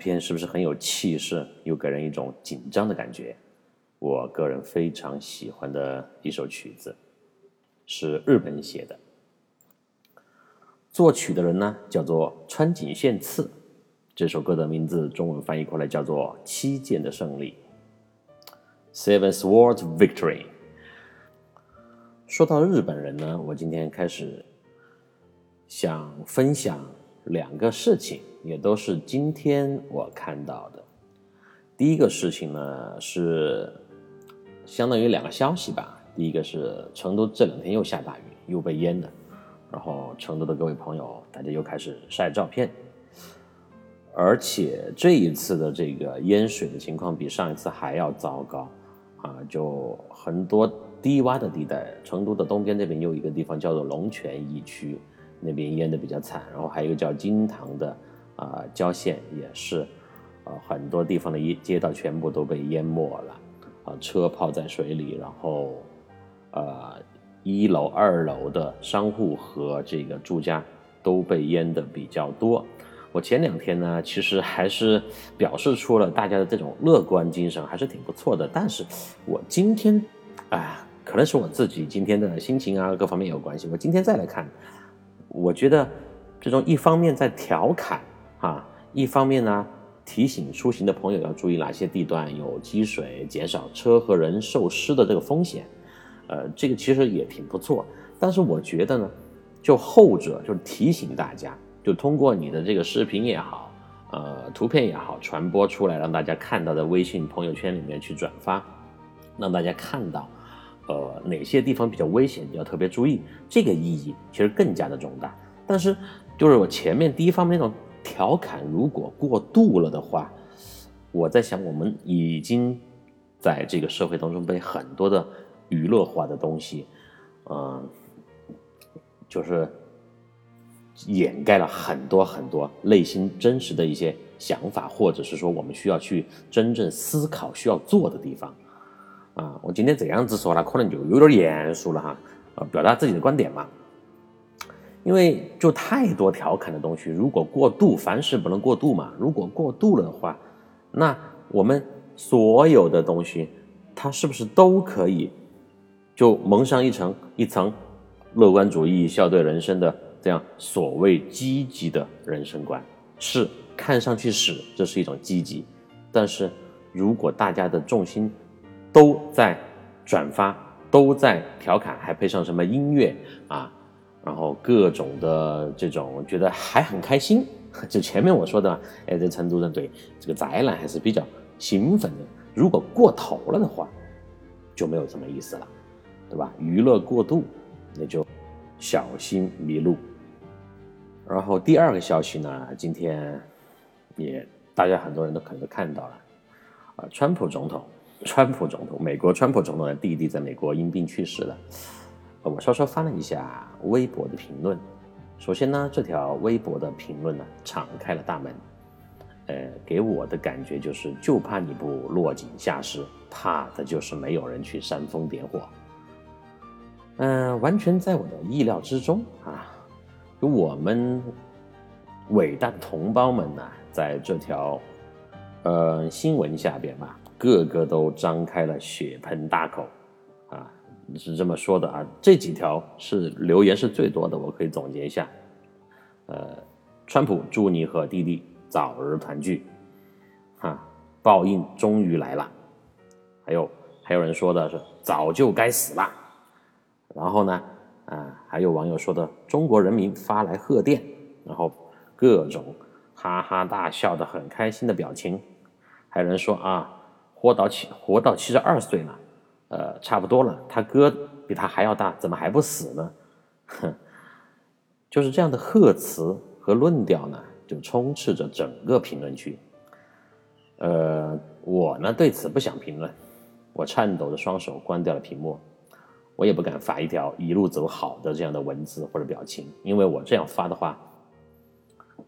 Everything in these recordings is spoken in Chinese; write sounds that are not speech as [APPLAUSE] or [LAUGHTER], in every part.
这个开篇是不是很有气势，又给人一种紧张的感觉？我个人非常喜欢的一首曲子，是日本写的，作曲的人呢叫做川井宪次。这首歌的名字中文翻译过来叫做《七剑的胜利》（Seven s w o r d Victory）。说到日本人呢，我今天开始想分享两个事情，也都是今天我看到的。第一个事情呢是相当于两个消息吧。第一个是成都这两天又下大雨，又被淹了，然后成都的各位朋友，大家又开始晒照片，而且这一次的这个淹水的情况比上一次还要糟糕啊，就很多。低洼的地带，成都的东边那边有一个地方叫做龙泉驿区，那边淹的比较惨。然后还有叫金堂的啊郊县也是，呃很多地方的一街道全部都被淹没了，啊车泡在水里，然后呃一楼二楼的商户和这个住家都被淹的比较多。我前两天呢，其实还是表示出了大家的这种乐观精神，还是挺不错的。但是我今天，哎。可能是我自己今天的心情啊，各方面有关系。我今天再来看，我觉得这种一方面在调侃啊，一方面呢提醒出行的朋友要注意哪些地段有积水，减少车和人受湿的这个风险。呃，这个其实也挺不错。但是我觉得呢，就后者就是提醒大家，就通过你的这个视频也好，呃，图片也好，传播出来，让大家看到的微信朋友圈里面去转发，让大家看到。呃，哪些地方比较危险，你要特别注意，这个意义其实更加的重大。但是，就是我前面第一方面那种调侃，如果过度了的话，我在想，我们已经在这个社会当中被很多的娱乐化的东西，嗯，就是掩盖了很多很多内心真实的一些想法，或者是说我们需要去真正思考、需要做的地方。啊，我今天这样子说呢，可能就有点严肃了哈，呃，表达自己的观点嘛。因为就太多调侃的东西，如果过度，凡事不能过度嘛。如果过度了的话，那我们所有的东西，它是不是都可以就蒙上一层一层乐观主义、笑对人生的这样所谓积极的人生观？是，看上去是，这是一种积极。但是如果大家的重心，都在转发，都在调侃，还配上什么音乐啊？然后各种的这种，觉得还很开心。[LAUGHS] 就前面我说的，哎，这成都人对这个灾难还是比较兴奋的。如果过头了的话，就没有什么意思了，对吧？娱乐过度，那就小心迷路。然后第二个消息呢，今天也大家很多人都可能都看到了，啊，川普总统。川普总统，美国川普总统的弟弟在美国因病去世了。我稍稍翻了一下微博的评论，首先呢，这条微博的评论呢，敞开了大门，呃，给我的感觉就是，就怕你不落井下石，怕的就是没有人去煽风点火。嗯，完全在我的意料之中啊！就我们伟大同胞们呢，在这条呃新闻下边吧。个个都张开了血盆大口，啊，是这么说的啊。这几条是留言是最多的，我可以总结一下。呃，川普祝你和弟弟早日团聚，哈，报应终于来了。还有还有人说的是早就该死了。然后呢，啊，还有网友说的中国人民发来贺电，然后各种哈哈大笑的很开心的表情。还有人说啊。活到七活到七十二岁了，呃，差不多了。他哥比他还要大，怎么还不死呢？哼，就是这样的贺词和论调呢，就充斥着整个评论区。呃，我呢对此不想评论，我颤抖的双手关掉了屏幕，我也不敢发一条一路走好的这样的文字或者表情，因为我这样发的话，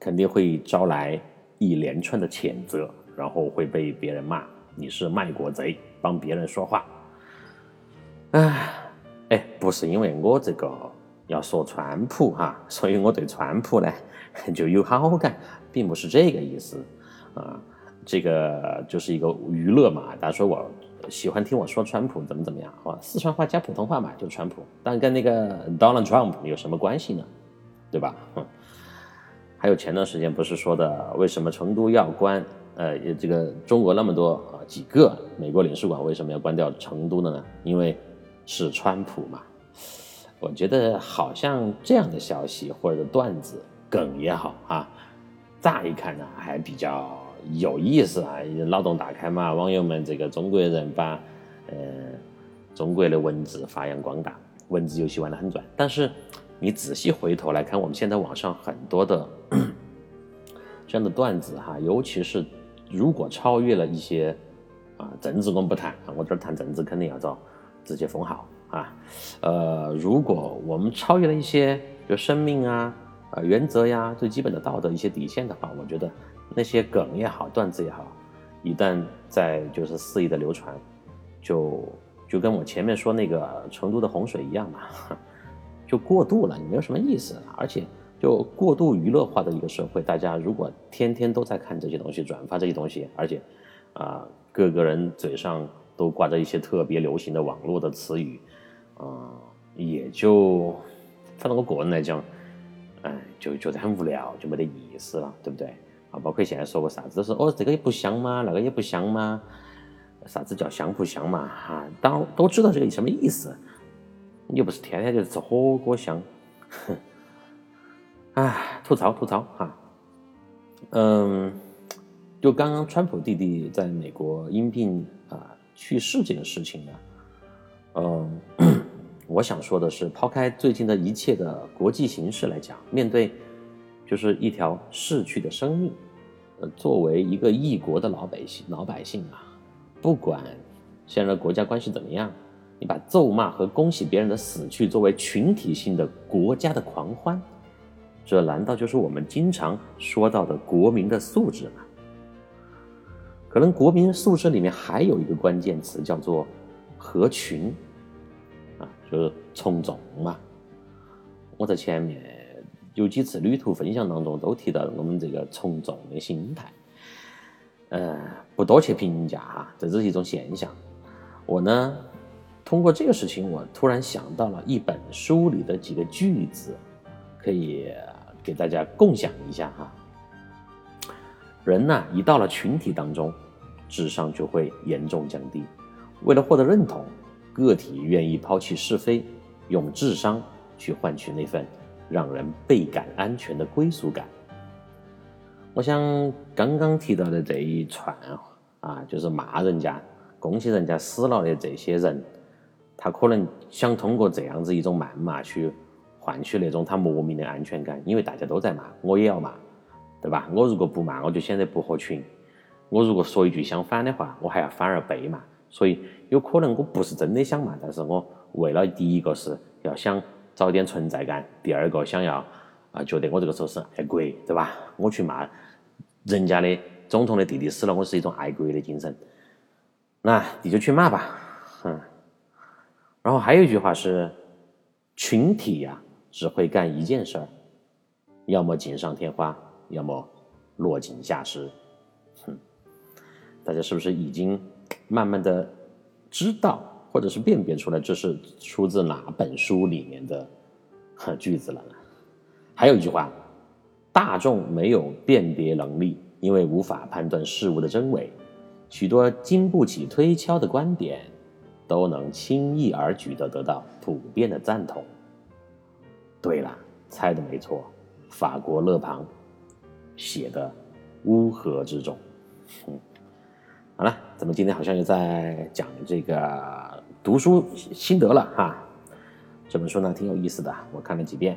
肯定会招来一连串的谴责，然后会被别人骂。你是卖国贼，帮别人说话，哎，哎，不是因为我这个要说川普哈，[LAUGHS] 所以我对川普呢 [LAUGHS] 就有好感，并不是这个意思，啊，这个就是一个娱乐嘛。大家说我喜欢听我说川普怎么怎么样啊？四川话加普通话嘛，就川普，但跟那个 Donald Trump 有什么关系呢？对吧？嗯还有前段时间不是说的，为什么成都要关？呃，这个中国那么多啊，几个美国领事馆为什么要关掉成都的呢？因为是川普嘛。我觉得好像这样的消息或者段子梗也好啊，乍一看呢还比较有意思啊，脑洞打开嘛，网友们这个中国人把呃中国的文字发扬光大，文字游戏玩得很转。但是你仔细回头来看，我们现在网上很多的 [COUGHS] 这样的段子哈，尤其是如果超越了一些啊政治，我不谈啊，我这谈政治肯定要找直接封号。啊，呃，如果我们超越了一些就生命啊、啊原则呀、最基本的道德一些底线的话，我觉得那些梗也好、段子也好，一旦在就是肆意的流传，就就跟我前面说那个成都的洪水一样嘛，[LAUGHS] 就过度了，你没有什么意思。而且就过度娱乐化的一个社会，大家如果天天都在看这些东西、转发这些东西，而且啊，各个人嘴上都挂着一些特别流行的网络的词语。嗯，也就，反正我个人来讲，哎，就觉得很无聊，就没得意思了，对不对？啊，包括现在说个啥子都是哦，这个也不香吗？那个也不香吗？啥子叫香不香嘛？哈，当都知道这个什么意思，你又不是天天就是吃火锅香，哼，哎，吐槽吐槽哈，嗯，就刚刚川普弟弟在美国因病啊去世这个事情呢，嗯。[CLEARS THROAT] 我想说的是，抛开最近的一切的国际形势来讲，面对就是一条逝去的生命，呃，作为一个异国的老百姓，老百姓啊，不管现在国家关系怎么样，你把咒骂和恭喜别人的死去作为群体性的国家的狂欢，这难道就是我们经常说到的国民的素质吗？可能国民素质里面还有一个关键词叫做合群。啊就是从众嘛。我在前面有几次旅途分享当中都提到我们这个从众的心态，呃，不多去评价哈，这只是一种现象。我呢，通过这个事情，我突然想到了一本书里的几个句子，可以给大家共享一下哈。人呢，一到了群体当中，智商就会严重降低。为了获得认同。个体愿意抛弃是非，用智商去换取那份让人倍感安全的归属感。我想刚刚提到的这一串啊，就是骂人家、恭喜人家死了的这些人，他可能想通过这样子一种谩骂去换取那种他莫名的安全感，因为大家都在骂，我也要骂，对吧？我如果不骂，我就显得不合群；我如果说一句相反的话，我还要反而被骂。所以有可能我不是真的想骂，但是我为了第一个是要想找点存在感，第二个想要啊觉得我这个时候是爱国，对吧？我去骂人家的总统的弟弟死了，我是一种爱国的精神。那你就去骂吧，嗯。然后还有一句话是，群体呀只会干一件事儿，要么锦上添花，要么落井下石。哼，大家是不是已经？慢慢的知道，或者是辨别出来这是出自哪本书里面的句子了呢。还有一句话，大众没有辨别能力，因为无法判断事物的真伪，许多经不起推敲的观点，都能轻易而举的得到普遍的赞同。对了，猜的没错，法国勒庞写的《乌合之众》。嗯好了，咱们今天好像又在讲这个读书心得了哈。这本书呢挺有意思的，我看了几遍。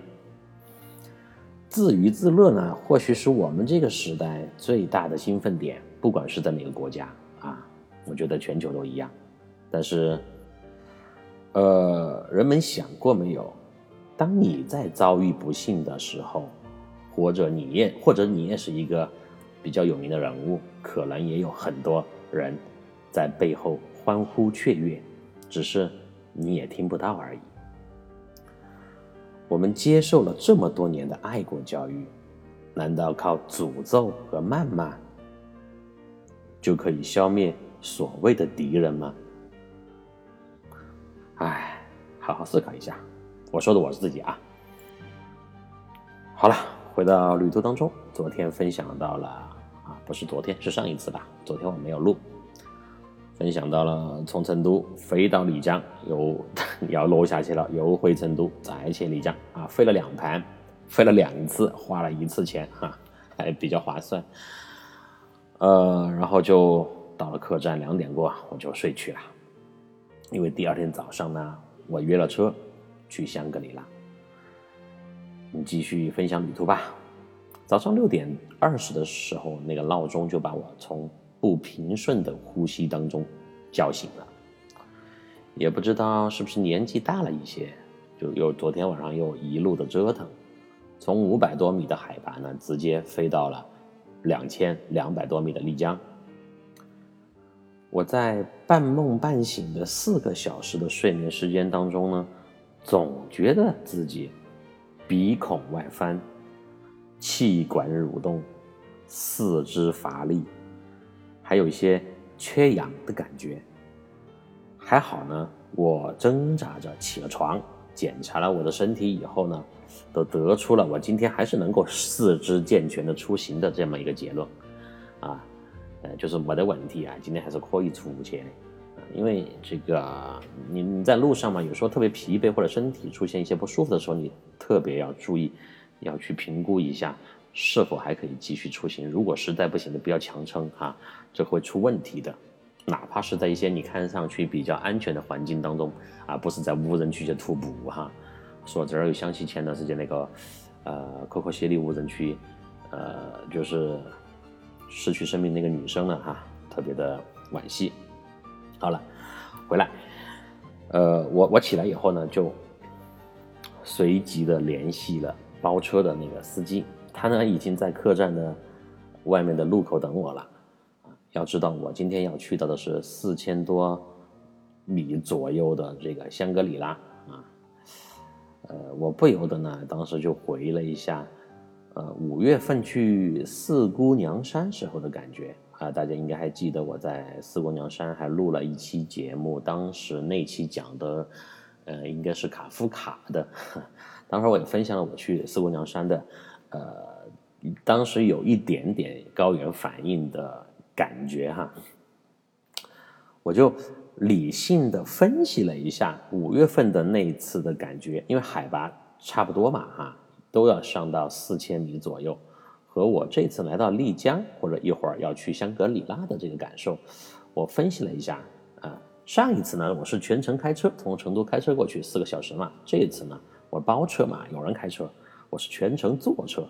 自娱自乐呢，或许是我们这个时代最大的兴奋点，不管是在哪个国家啊，我觉得全球都一样。但是，呃，人们想过没有？当你在遭遇不幸的时候，或者你也或者你也是一个比较有名的人物，可能也有很多。人在背后欢呼雀跃，只是你也听不到而已。我们接受了这么多年的爱国教育，难道靠诅咒和谩骂就可以消灭所谓的敌人吗？哎，好好思考一下。我说的我是自己啊。好了，回到旅途当中，昨天分享到了啊，不是昨天，是上一次吧？昨天我没有录，分享到了从成都飞到丽江，又 [LAUGHS] 要落下去了，又回成都，再去丽江啊，飞了两盘，飞了两次，花了一次钱哈，还比较划算。呃，然后就到了客栈，两点过我就睡去了，因为第二天早上呢，我约了车去香格里拉。你继续分享旅途吧。早上六点二十的时候，那个闹钟就把我从不平顺的呼吸当中叫醒了。也不知道是不是年纪大了一些，就又昨天晚上又一路的折腾，从五百多米的海拔呢，直接飞到了两千两百多米的丽江。我在半梦半醒的四个小时的睡眠时间当中呢，总觉得自己。鼻孔外翻，气管蠕动，四肢乏力，还有一些缺氧的感觉。还好呢，我挣扎着起了床，检查了我的身体以后呢，都得出了我今天还是能够四肢健全的出行的这么一个结论。啊，呃，就是没得问题啊，今天还是可以出去的。因为这个，你你在路上嘛，有时候特别疲惫或者身体出现一些不舒服的时候，你特别要注意，要去评估一下是否还可以继续出行。如果实在不行的，不要强撑哈，这会出问题的。哪怕是在一些你看上去比较安全的环境当中啊，不是在无人区去徒步哈。说这儿又想起前段时间那个，呃，可可西里无人区，呃，就是失去生命那个女生了哈，特别的惋惜。好了，回来，呃，我我起来以后呢，就随即的联系了包车的那个司机，他呢已经在客栈的外面的路口等我了。要知道我今天要去到的是四千多米左右的这个香格里拉啊，呃，我不由得呢，当时就回了一下，呃，五月份去四姑娘山时候的感觉。啊，大家应该还记得我在四姑娘山还录了一期节目，当时那期讲的，呃，应该是卡夫卡的。[LAUGHS] 当时我也分享了我去四姑娘山的，呃，当时有一点点高原反应的感觉哈。我就理性的分析了一下五月份的那一次的感觉，因为海拔差不多嘛哈，都要上到四千米左右。和我这次来到丽江，或者一会儿要去香格里拉的这个感受，我分析了一下啊。上一次呢，我是全程开车，从成都开车过去四个小时嘛。这一次呢，我包车嘛，有人开车，我是全程坐车。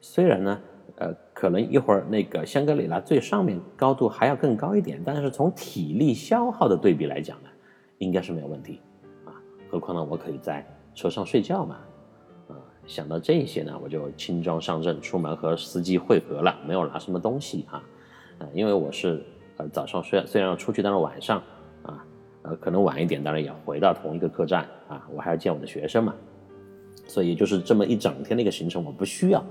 虽然呢，呃，可能一会儿那个香格里拉最上面高度还要更高一点，但是从体力消耗的对比来讲呢，应该是没有问题啊。何况呢，我可以在车上睡觉嘛。想到这些呢，我就轻装上阵，出门和司机会合了，没有拿什么东西啊，呃，因为我是呃早上虽然虽然要出去，但是晚上啊，呃可能晚一点，当然也回到同一个客栈啊，我还要见我的学生嘛，所以就是这么一整天的一个行程，我不需要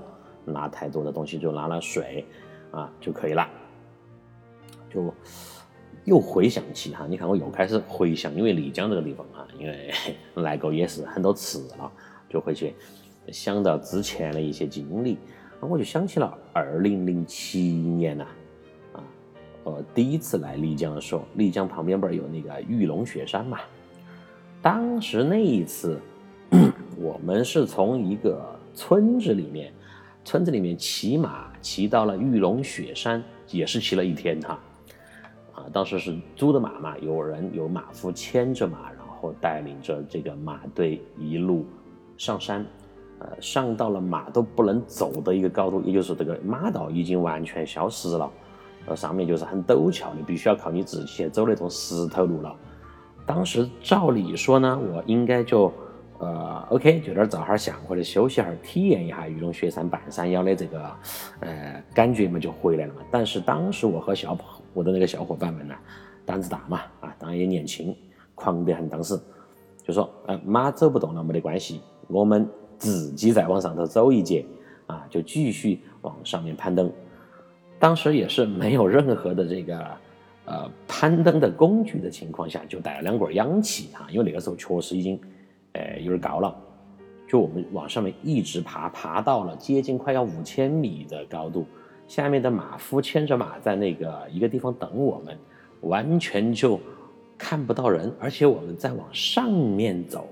拿太多的东西，就拿了水啊就可以了，就又回想起哈，你看我又开始回想，因为丽江这个地方啊，因为 [LAUGHS] 来过也是很多次了，就回去。想到之前的一些经历，我就想起了二零零七年呐，啊，呃，第一次来丽江的时候，丽江旁边不是有那个玉龙雪山嘛？当时那一次，我们是从一个村子里面，村子里面骑马骑到了玉龙雪山，也是骑了一天哈，啊，当时是租的马嘛，有人有马夫牵着马，然后带领着这个马队一路上山。呃，上到了马都不能走的一个高度，也就是这个马道已经完全消失了，呃，上面就是很陡峭的，必须要靠你自己去走那种石头路了。当时照理说呢，我应该就呃，OK，就点照哈相或者休息哈，体验一下玉龙雪山半山腰的这个呃感觉嘛，就回来了嘛。但是当时我和小我的那个小伙伴们呢，胆子大嘛，啊，当然也年轻，狂得很。当时就说，呃，马走不动了没得关系，我们。自己再往上头走一截，啊，就继续往上面攀登。当时也是没有任何的这个呃攀登的工具的情况下，就带了两管氧气啊，因为那个时候确实已经呃有点高了，就我们往上面一直爬，爬到了接近快要五千米的高度，下面的马夫牵着马在那个一个地方等我们，完全就看不到人，而且我们在往上面走，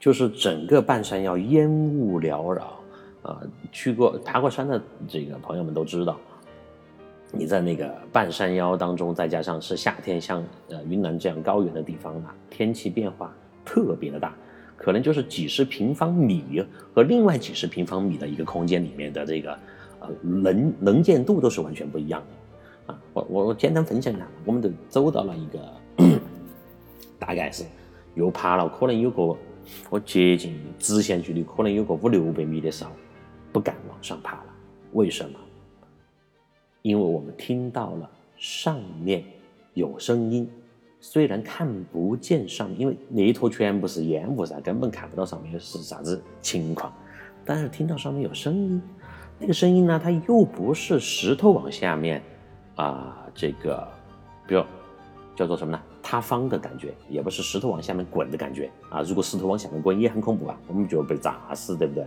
就是整个半山腰烟雾缭绕。啊，去过爬过山的这个朋友们都知道，你在那个半山腰当中，再加上是夏天，像呃云南这样高原的地方啊，天气变化特别的大，可能就是几十平方米和另外几十平方米的一个空间里面的这个呃能能见度都是完全不一样的啊。我我我简单分享一下，我们都走到了一个 [COUGHS] 大概是又爬了，可能有个我接近直线距离，可能有个五六百米的时候。不敢往上爬了，为什么？因为我们听到了上面有声音，虽然看不见上面，因为那一坨全部是烟雾噻，根本看不到上面是啥子情况，但是听到上面有声音，那个声音呢，它又不是石头往下面啊，这个，比如叫做什么呢？塌方的感觉，也不是石头往下面滚的感觉啊。如果石头往下面滚也很恐怖啊，我们就被砸死，对不对？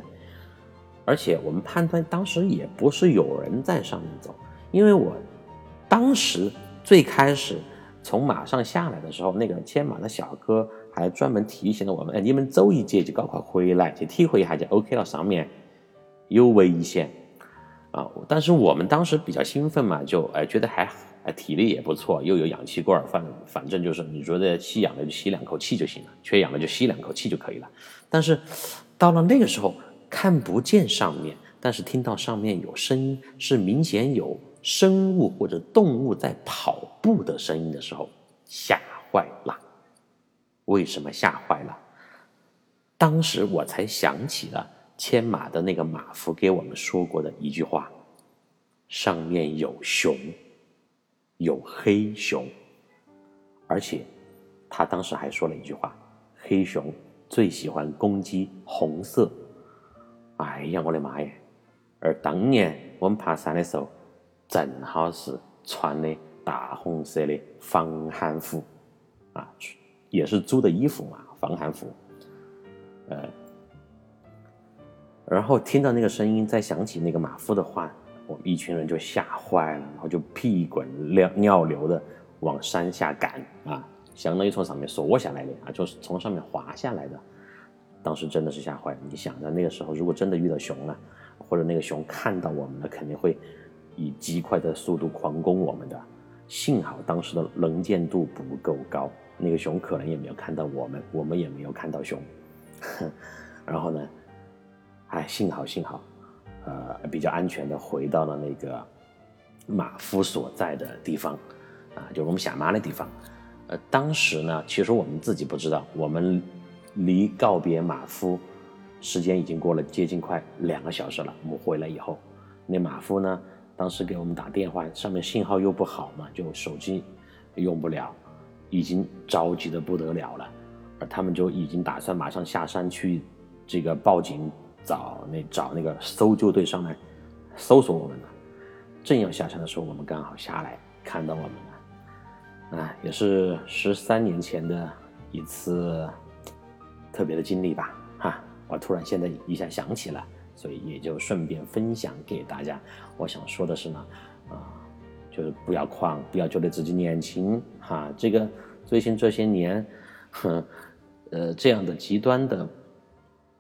而且我们判断当时也不是有人在上面走，因为我当时最开始从马上下来的时候，那个牵马的小哥还专门提醒了我们：“哎，你们走一节就赶快回来，去体会一下就 OK 了。上面有危险啊！”但是我们当时比较兴奋嘛，就哎觉得还好哎体力也不错，又有氧气罐，反反正就是你觉得吸氧了就吸两口气就行了，缺氧了就吸两口气就可以了。但是到了那个时候。看不见上面，但是听到上面有声音，是明显有生物或者动物在跑步的声音的时候，吓坏了。为什么吓坏了？当时我才想起了牵马的那个马夫给我们说过的一句话：上面有熊，有黑熊，而且他当时还说了一句话：黑熊最喜欢攻击红色。哎呀，我的妈耶！而当年我们爬山的时候，正好是穿的大红色的防寒服，啊，也是租的衣服嘛，防寒服。呃，然后听到那个声音，再想起那个马夫的话，一群人就吓坏了，然后就屁滚尿尿流的往山下赶啊，相当于从上面缩下来的啊，就是从上面滑下来的。当时真的是吓坏了。你想，在那个时候，如果真的遇到熊了，或者那个熊看到我们了，肯定会以极快的速度狂攻我们的。幸好当时的能见度不够高，那个熊可能也没有看到我们，[LAUGHS] 我们也没有看到熊。[LAUGHS] 然后呢，哎，幸好幸好，呃，比较安全的回到了那个马夫所在的地方，啊，就是我们下马的地方。呃，当时呢，其实我们自己不知道，我们。离告别马夫，时间已经过了接近快两个小时了。我们回来以后，那马夫呢，当时给我们打电话，上面信号又不好嘛，就手机用不了，已经着急的不得了了。而他们就已经打算马上下山去这个报警，找那找那个搜救队上来搜索我们了。正要下山的时候，我们刚好下来看到我们了。啊，也是十三年前的一次。特别的经历吧，哈！我突然现在一下想起了，所以也就顺便分享给大家。我想说的是呢，啊，就是不要狂，不要觉得自己年轻，哈！这个最近这些年，哼，呃，这样的极端的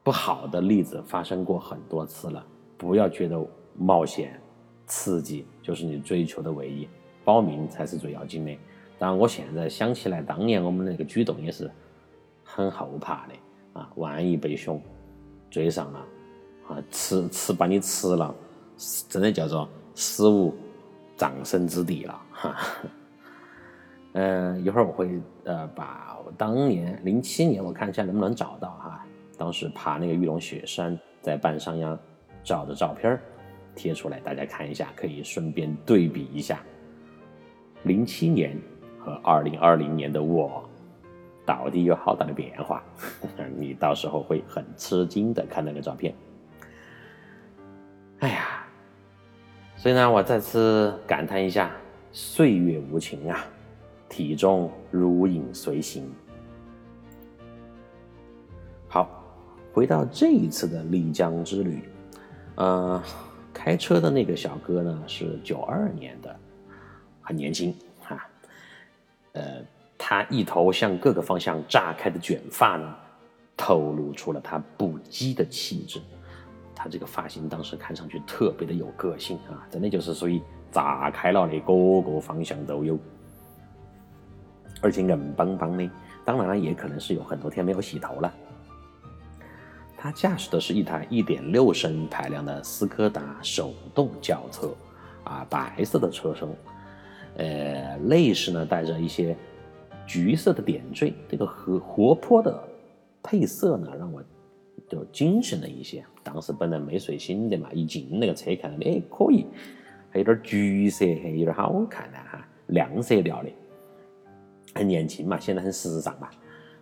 不好的例子发生过很多次了。不要觉得冒险、刺激就是你追求的唯一，保命才是最要紧的。当然，我现在想起来，当年我们那个举动也是很后怕的。啊，万一被熊追上了，啊，吃吃把你吃了，真的叫做死无葬身之地了，哈。嗯，一会儿我会呃把我当年零七年我看一下能不能找到哈，当时爬那个玉龙雪山在半山腰照的照片贴出来，大家看一下，可以顺便对比一下零七年和二零二零年的我。到底有好大的变化？[LAUGHS] 你到时候会很吃惊的看那个照片。哎呀，所以呢，我再次感叹一下，岁月无情啊，体重如影随形。回到这一次的丽江之旅，呃，开车的那个小哥呢是九二年的，很年轻啊，呃，他一头向各个方向炸开的卷发呢，透露出了他不羁的气质。他这个发型当时看上去特别的有个性啊，真的就是属于炸开了的，各个方向都有，而且硬邦邦的。当然了，也可能是有很多天没有洗头了。他驾驶的是一台1.6升排量的斯柯达手动轿车，啊，白色的车身，呃，内饰呢带着一些橘色的点缀，这个和活泼的配色呢让我就精神了一些。当时本来没睡醒的嘛，一进那个车看到，哎，可以，还有点橘色，还有点好看的哈，亮色调的，很年轻嘛，显得很时尚嘛，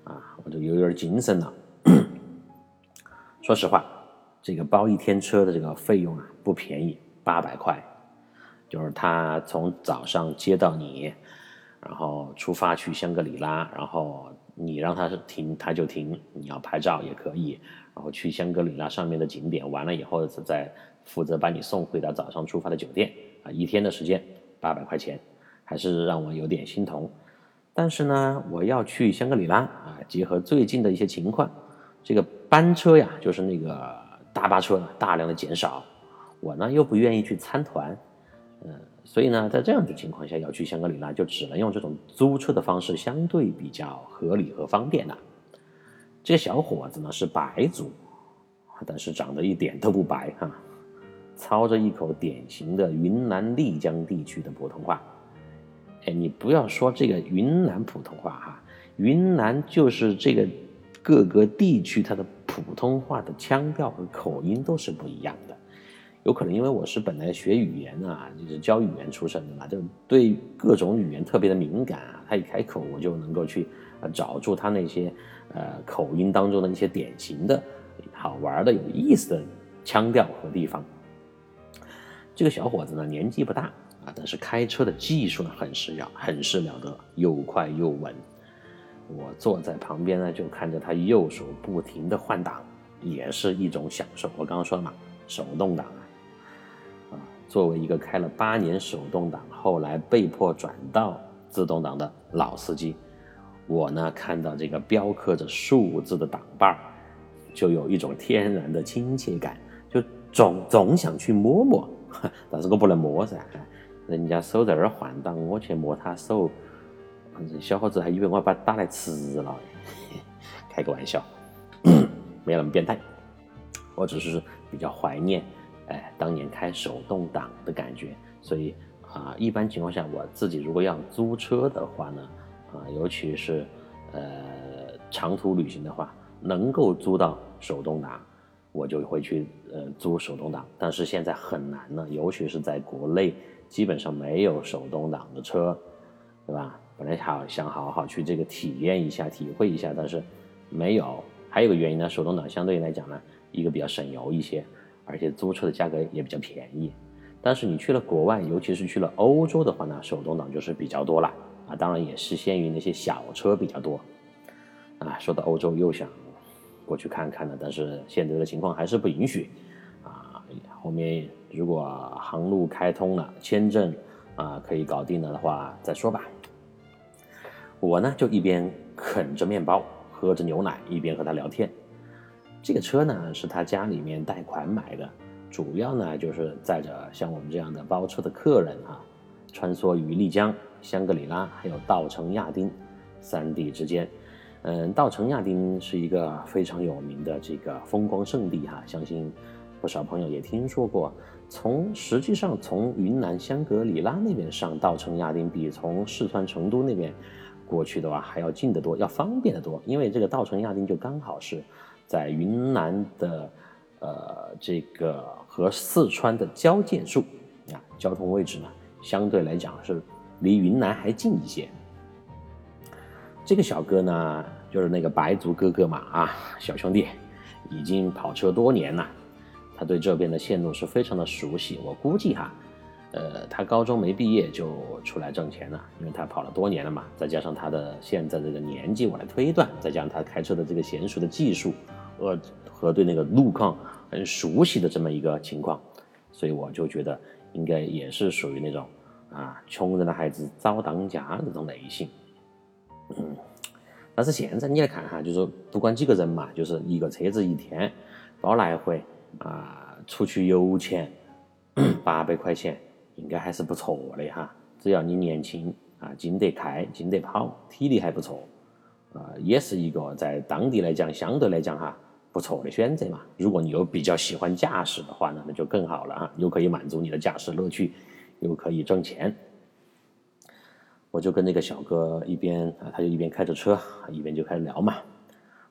啊，我就有点精神了。说实话，这个包一天车的这个费用啊不便宜，八百块，就是他从早上接到你，然后出发去香格里拉，然后你让他停他就停，你要拍照也可以，然后去香格里拉上面的景点完了以后再负责把你送回到早上出发的酒店啊，一天的时间八百块钱，还是让我有点心疼。但是呢，我要去香格里拉啊，结合最近的一些情况。这个班车呀，就是那个大巴车，大量的减少，我呢又不愿意去参团，嗯，所以呢，在这样的情况下要去香格里拉，就只能用这种租车的方式，相对比较合理和方便了。这小伙子呢是白族，但是长得一点都不白哈，操着一口典型的云南丽江地区的普通话。哎，你不要说这个云南普通话哈，云南就是这个。各个地区它的普通话的腔调和口音都是不一样的，有可能因为我是本来学语言啊，就是教语言出身的嘛，就对各种语言特别的敏感啊。他一开口，我就能够去呃找出他那些呃口音当中的一些典型的好玩的、有意思的腔调和地方。这个小伙子呢，年纪不大啊，但是开车的技术呢很是了，很是了得，又快又稳。我坐在旁边呢，就看着他右手不停的换挡，也是一种享受。我刚刚说了嘛，手动挡啊，啊，作为一个开了八年手动挡，后来被迫转到自动挡的老司机，我呢看到这个标刻着数字的挡把儿，就有一种天然的亲切感，就总总想去摸摸，但是我不能摸噻，人家手在那儿换挡，我去摸他手。反正小伙子还以为我要把打来吃了，[LAUGHS] 开个玩笑，[COUGHS] 没有那么变态。我只是比较怀念，哎，当年开手动挡的感觉。所以啊，一般情况下，我自己如果要租车的话呢，啊，尤其是呃长途旅行的话，能够租到手动挡，我就会去呃租手动挡。但是现在很难了，尤其是在国内，基本上没有手动挡的车，对吧？本来好想好好去这个体验一下、体会一下，但是没有。还有个原因呢，手动挡相对来讲呢，一个比较省油一些，而且租车的价格也比较便宜。但是你去了国外，尤其是去了欧洲的话呢，手动挡就是比较多了啊。当然也是限于那些小车比较多啊。说到欧洲又想过去看看了，但是现在的情况还是不允许啊。后面如果航路开通了，签证啊可以搞定了的话再说吧。我呢就一边啃着面包，喝着牛奶，一边和他聊天。这个车呢是他家里面贷款买的，主要呢就是载着像我们这样的包车的客人啊，穿梭于丽江、香格里拉还有稻城亚丁三地之间。嗯，稻城亚丁是一个非常有名的这个风光胜地哈，相信不少朋友也听说过。从实际上从云南香格里拉那边上稻城亚丁，比从四川成都那边。过去的话还要近得多，要方便得多，因为这个稻城亚丁就刚好是在云南的呃这个和四川的交界处啊，交通位置呢相对来讲是离云南还近一些。这个小哥呢就是那个白族哥哥嘛啊，小兄弟已经跑车多年了，他对这边的线路是非常的熟悉。我估计哈，呃，他高中没毕业就出来挣钱了，因为他跑了多年了嘛，再加上他的现在这个年纪，我来推断，再加上他开车的这个娴熟的技术，呃，和对那个路况很熟悉的这么一个情况，所以我就觉得应该也是属于那种啊，穷人的孩子早当家这种类型。嗯，但是现在你来看哈，就是不管几个人嘛，就是一个车子一天包来回啊，出去油钱八百块钱。应该还是不错的哈，只要你年轻啊，经得开，经得跑，体力还不错，啊，也是一个在当地来讲，相对来讲哈不错的选择嘛。如果你又比较喜欢驾驶的话呢，那就更好了啊，又可以满足你的驾驶乐趣，又可以挣钱。我就跟那个小哥一边啊，他就一边开着车，一边就开始聊嘛。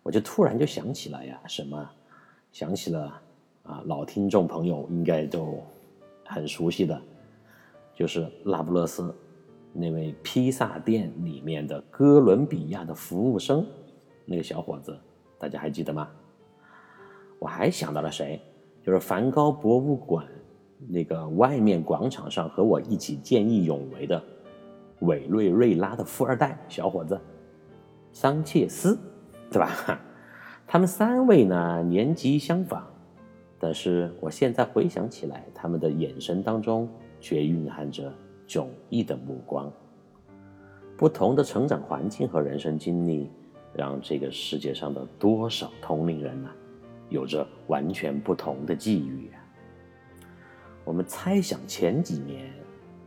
我就突然就想起来呀，什么？想起了啊，老听众朋友应该都很熟悉的。就是那不勒斯那位披萨店里面的哥伦比亚的服务生，那个小伙子，大家还记得吗？我还想到了谁？就是梵高博物馆那个外面广场上和我一起见义勇为的委内瑞拉的富二代小伙子桑切斯，对吧？他们三位呢年纪相仿，但是我现在回想起来，他们的眼神当中。却蕴含着迥异的目光。不同的成长环境和人生经历，让这个世界上的多少同龄人呢，有着完全不同的际遇啊！我们猜想，前几年，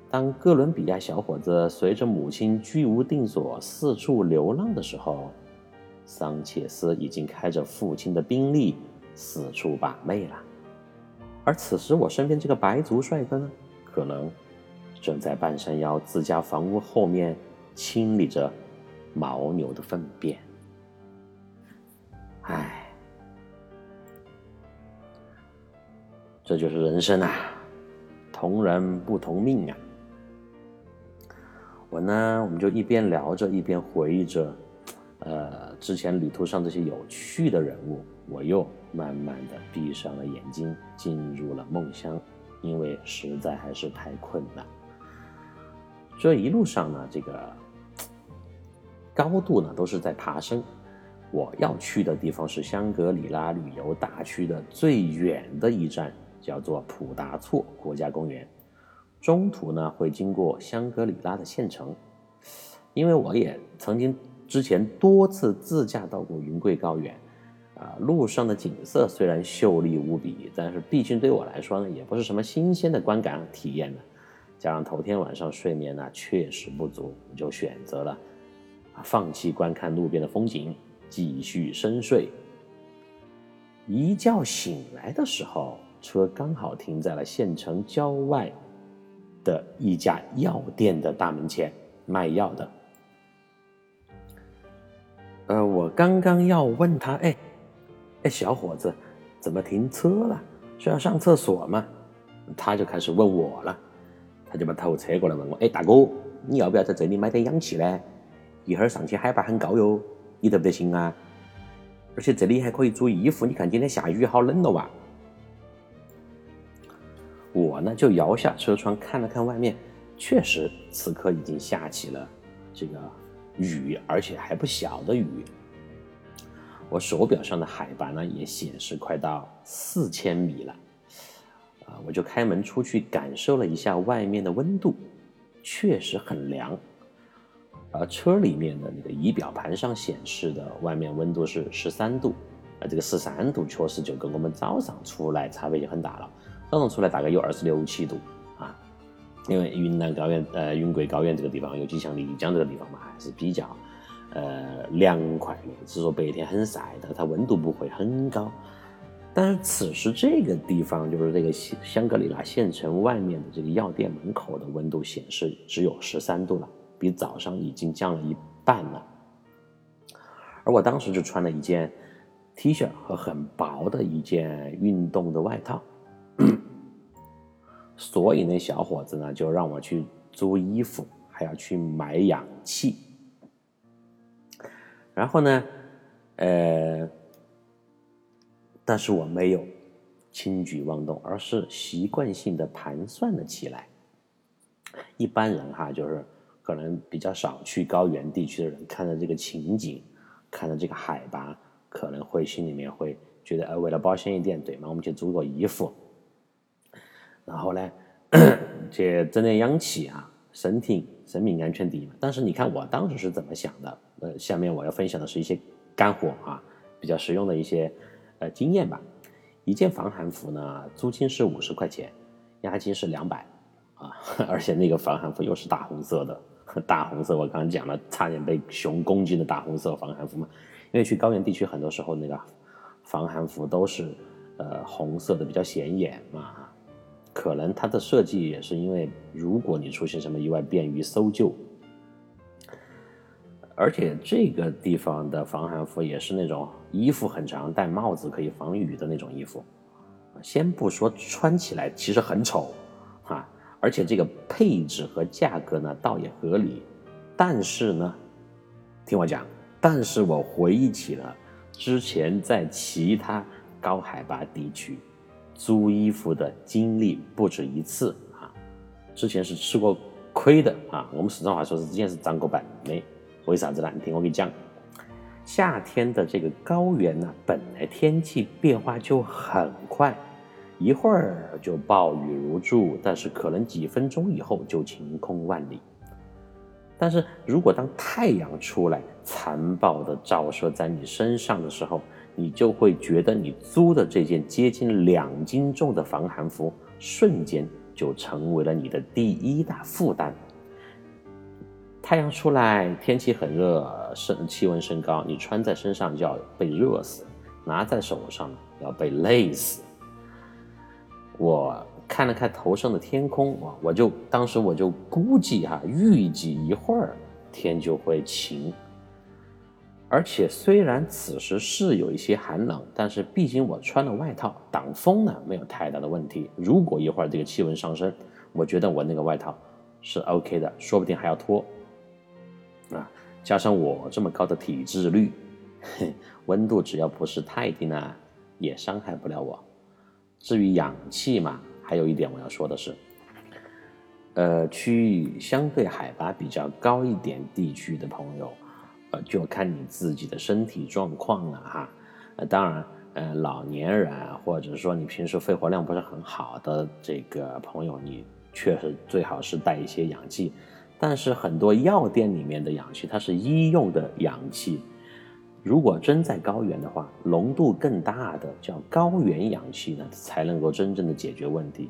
当哥伦比亚小伙子随着母亲居无定所、四处流浪的时候，桑切斯已经开着父亲的宾利四处把妹了。而此时，我身边这个白族帅哥呢？可能正在半山腰自家房屋后面清理着牦牛的粪便。唉，这就是人生啊，同人不同命啊。我呢，我们就一边聊着，一边回忆着，呃，之前旅途上这些有趣的人物。我又慢慢的闭上了眼睛，进入了梦乡。因为实在还是太困难。这一路上呢，这个高度呢都是在爬升。我要去的地方是香格里拉旅游大区的最远的一站，叫做普达措国家公园。中途呢会经过香格里拉的县城。因为我也曾经之前多次自驾到过云贵高原。啊，路上的景色虽然秀丽无比，但是毕竟对我来说呢，也不是什么新鲜的观感体验呢。加上头天晚上睡眠呢确实不足，我就选择了放弃观看路边的风景，继续深睡。一觉醒来的时候，车刚好停在了县城郊外的一家药店的大门前，卖药的。呃，我刚刚要问他，哎。哎，小伙子，怎么停车了？是要上厕所吗？他就开始问我了，他就把头侧过来问我：“哎，大哥，你要不要在这里买点氧气呢？一会儿上去海拔很高哟，你得不得行啊？而且这里还可以租衣服，你看今天下雨好冷了哇！”我呢就摇下车窗看了看外面，确实此刻已经下起了这个雨，而且还不小的雨。我手表上的海拔呢也显示快到四千米了，啊，我就开门出去感受了一下外面的温度，确实很凉。而车里面的那个仪表盘上显示的外面温度是十三度，啊，这个十三度确实就跟我们早上出来差别就很大了。早上出来大概有二十六七度啊，因为云南高原，呃，云贵高原这个地方，尤其像丽江这个地方嘛，还是比较。呃，凉快的，只是说白天很晒，的它温度不会很高。但是此时这个地方，就是这个香格里拉县城外面的这个药店门口的温度显示只有十三度了，比早上已经降了一半了。而我当时就穿了一件 T 恤和很薄的一件运动的外套，所以那小伙子呢就让我去租衣服，还要去买氧气。然后呢，呃，但是我没有轻举妄动，而是习惯性的盘算了起来。一般人哈，就是可能比较少去高原地区的人，看到这个情景，看到这个海拔，可能会心里面会觉得，呃，为了保险一点，对吗？我们去租个衣服，然后呢，去整点氧气啊，身体生命安全第一嘛。但是你看我当时是怎么想的？呃，下面我要分享的是一些干货啊，比较实用的一些呃经验吧。一件防寒服呢，租金是五十块钱，押金是两百。啊，[LAUGHS] 而且那个防寒服又是大红色的，[LAUGHS] 大红色，我刚刚讲了，差点被熊攻击的大红色防寒服嘛。因为去高原地区，很多时候那个防寒服都是呃红色的，比较显眼嘛。可能它的设计也是因为，如果你出现什么意外，便于搜救。而且这个地方的防寒服也是那种衣服很长，戴帽子可以防雨的那种衣服。先不说穿起来其实很丑啊。而且这个配置和价格呢，倒也合理。但是呢，听我讲，但是我回忆起了之前在其他高海拔地区租衣服的经历不止一次啊。之前是吃过亏的啊。我们四川话说是之前是长过板的。为啥子呢？你听我给你讲，夏天的这个高原呢，本来天气变化就很快。一会儿就暴雨如注，但是可能几分钟以后就晴空万里。但是如果当太阳出来，残暴的照射在你身上的时候，你就会觉得你租的这件接近两斤重的防寒服，瞬间就成为了你的第一大负担。太阳出来，天气很热，升气温升高，你穿在身上就要被热死，拿在手上要被累死。我看了看头上的天空，我我就当时我就估计哈，预计一会儿天就会晴。而且虽然此时是有一些寒冷，但是毕竟我穿了外套挡风呢，没有太大的问题。如果一会儿这个气温上升，我觉得我那个外套是 OK 的，说不定还要脱。啊，加上我这么高的体脂率，温度只要不是太低呢，也伤害不了我。至于氧气嘛，还有一点我要说的是，呃，区域相对海拔比较高一点地区的朋友，就看你自己的身体状况了哈。呃，当然，呃，老年人或者说你平时肺活量不是很好的这个朋友，你确实最好是带一些氧气。但是很多药店里面的氧气，它是医用的氧气。如果真在高原的话，浓度更大的叫高原氧气呢，才能够真正的解决问题。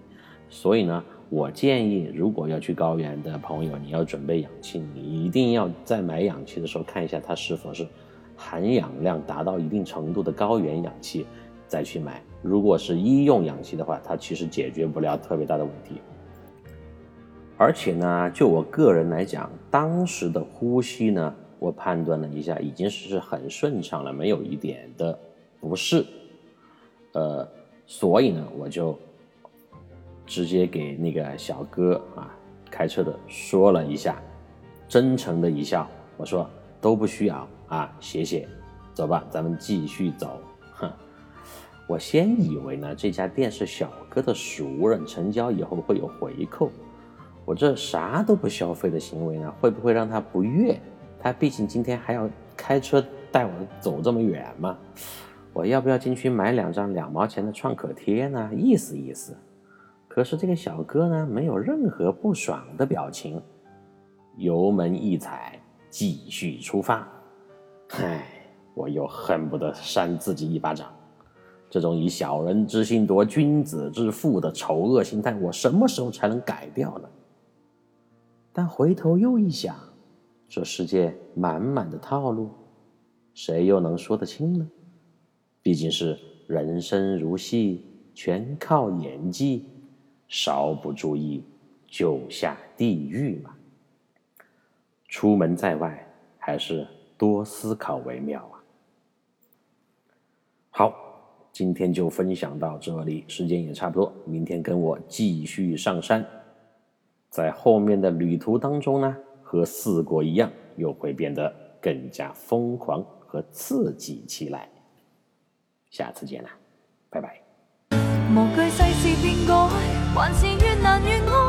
所以呢，我建议，如果要去高原的朋友，你要准备氧气，你一定要在买氧气的时候看一下它是否是含氧量达到一定程度的高原氧气，再去买。如果是医用氧气的话，它其实解决不了特别大的问题。而且呢，就我个人来讲，当时的呼吸呢。我判断了一下，已经是很顺畅了，没有一点的不适。呃，所以呢，我就直接给那个小哥啊，开车的说了一下，真诚的一笑，我说都不需要啊，谢谢，走吧，咱们继续走。哼，我先以为呢，这家店是小哥的熟人，成交以后会有回扣。我这啥都不消费的行为呢，会不会让他不悦？他毕竟今天还要开车带我走这么远嘛，我要不要进去买两张两毛钱的创可贴呢？意思意思。可是这个小哥呢，没有任何不爽的表情，油门一踩，继续出发。唉，我又恨不得扇自己一巴掌。这种以小人之心夺君子之腹的丑恶心态，我什么时候才能改掉呢？但回头又一想。这世界满满的套路，谁又能说得清呢？毕竟是人生如戏，全靠演技，稍不注意就下地狱嘛。出门在外，还是多思考为妙啊。好，今天就分享到这里，时间也差不多，明天跟我继续上山，在后面的旅途当中呢。和四国一样，又会变得更加疯狂和刺激起来。下次见啦，拜拜。还是越难越爱，